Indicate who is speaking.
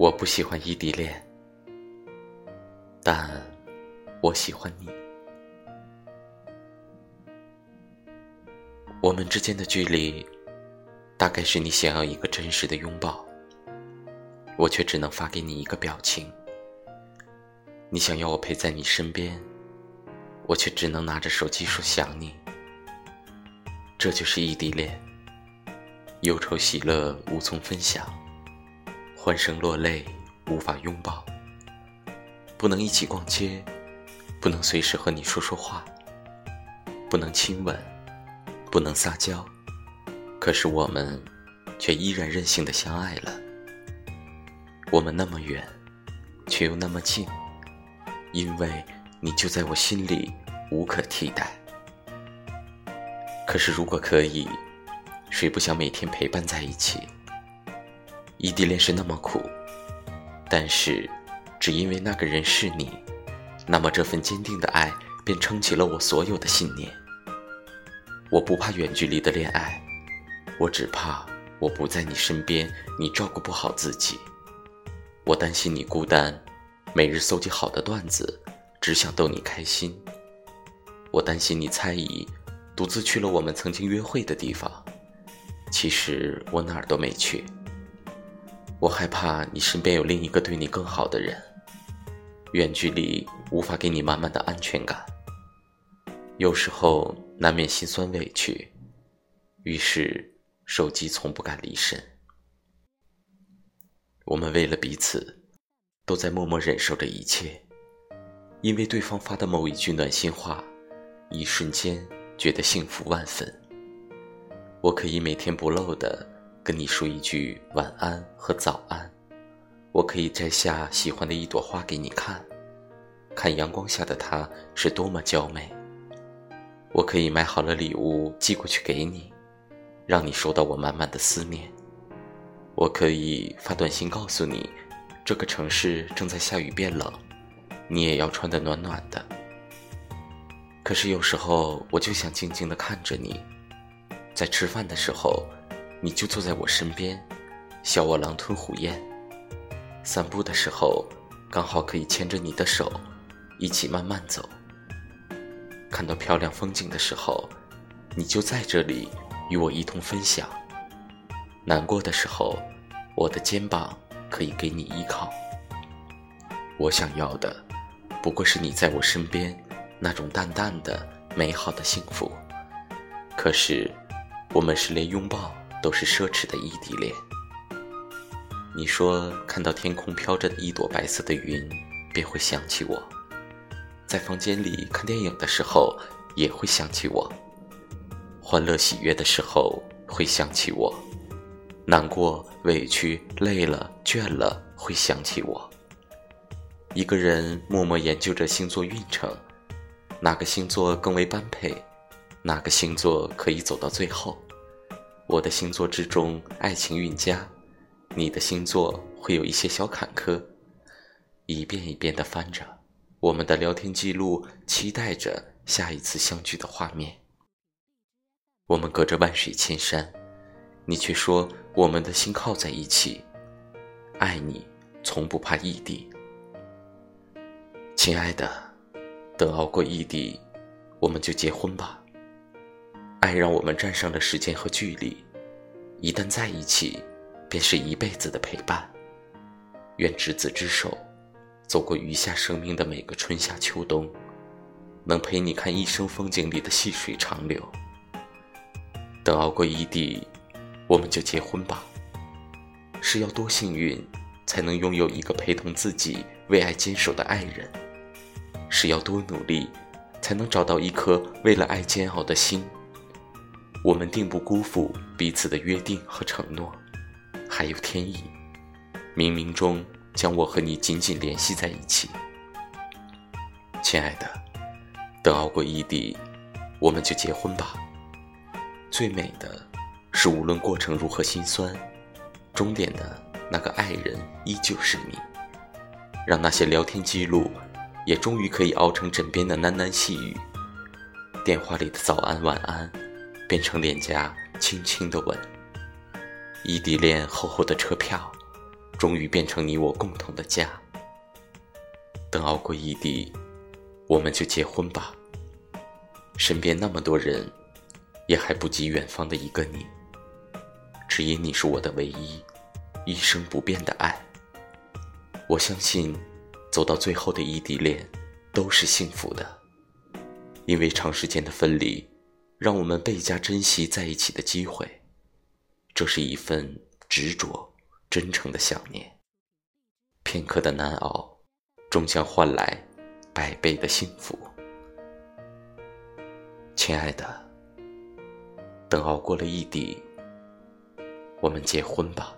Speaker 1: 我不喜欢异地恋，但我喜欢你。我们之间的距离，大概是你想要一个真实的拥抱，我却只能发给你一个表情。你想要我陪在你身边，我却只能拿着手机说想你。这就是异地恋，忧愁喜乐无从分享。欢声落泪，无法拥抱，不能一起逛街，不能随时和你说说话，不能亲吻，不能撒娇，可是我们却依然任性的相爱了。我们那么远，却又那么近，因为你就在我心里，无可替代。可是如果可以，谁不想每天陪伴在一起？异地恋是那么苦，但是，只因为那个人是你，那么这份坚定的爱便撑起了我所有的信念。我不怕远距离的恋爱，我只怕我不在你身边，你照顾不好自己。我担心你孤单，每日搜集好的段子，只想逗你开心。我担心你猜疑，独自去了我们曾经约会的地方，其实我哪儿都没去。我害怕你身边有另一个对你更好的人，远距离无法给你满满的安全感。有时候难免心酸委屈，于是手机从不敢离身。我们为了彼此，都在默默忍受着一切，因为对方发的某一句暖心话，一瞬间觉得幸福万分。我可以每天不漏的。跟你说一句晚安和早安，我可以摘下喜欢的一朵花给你看，看阳光下的它是多么娇美。我可以买好了礼物寄过去给你，让你收到我满满的思念。我可以发短信告诉你，这个城市正在下雨变冷，你也要穿得暖暖的。可是有时候我就想静静地看着你，在吃饭的时候。你就坐在我身边，笑我狼吞虎咽；散步的时候，刚好可以牵着你的手，一起慢慢走。看到漂亮风景的时候，你就在这里与我一同分享。难过的时候，我的肩膀可以给你依靠。我想要的，不过是你在我身边那种淡淡的、美好的幸福。可是，我们是连拥抱。都是奢侈的异地恋。你说看到天空飘着的一朵白色的云，便会想起我；在房间里看电影的时候，也会想起我；欢乐喜悦的时候会想起我；难过、委屈、累了、倦了会想起我。一个人默默研究着星座运程，哪个星座更为般配，哪个星座可以走到最后。我的星座之中，爱情运佳；你的星座会有一些小坎坷。一遍一遍地翻着我们的聊天记录，期待着下一次相聚的画面。我们隔着万水千山，你却说我们的心靠在一起。爱你，从不怕异地。亲爱的，等熬过异地，我们就结婚吧。爱让我们战胜了时间和距离，一旦在一起，便是一辈子的陪伴。愿执子之手，走过余下生命的每个春夏秋冬，能陪你看一生风景里的细水长流。等熬过异地，我们就结婚吧。是要多幸运，才能拥有一个陪同自己为爱坚守的爱人？是要多努力，才能找到一颗为了爱煎熬的心？我们定不辜负彼此的约定和承诺，还有天意，冥冥中将我和你紧紧联系在一起。亲爱的，等熬过异地，我们就结婚吧。最美的，是无论过程如何心酸，终点的那个爱人依旧是你。让那些聊天记录，也终于可以熬成枕边的喃喃细语，电话里的早安晚安。变成脸颊轻轻的吻，异地恋厚厚的车票，终于变成你我共同的家。等熬过异地，我们就结婚吧。身边那么多人，也还不及远方的一个你。只因你是我的唯一，一生不变的爱。我相信，走到最后的异地恋，都是幸福的。因为长时间的分离，让我们倍加珍惜在一起的机会。这是一份执着、真诚的想念。片刻的难熬，终将换来百倍的幸福。亲爱的，等熬过了异地，我们结婚吧。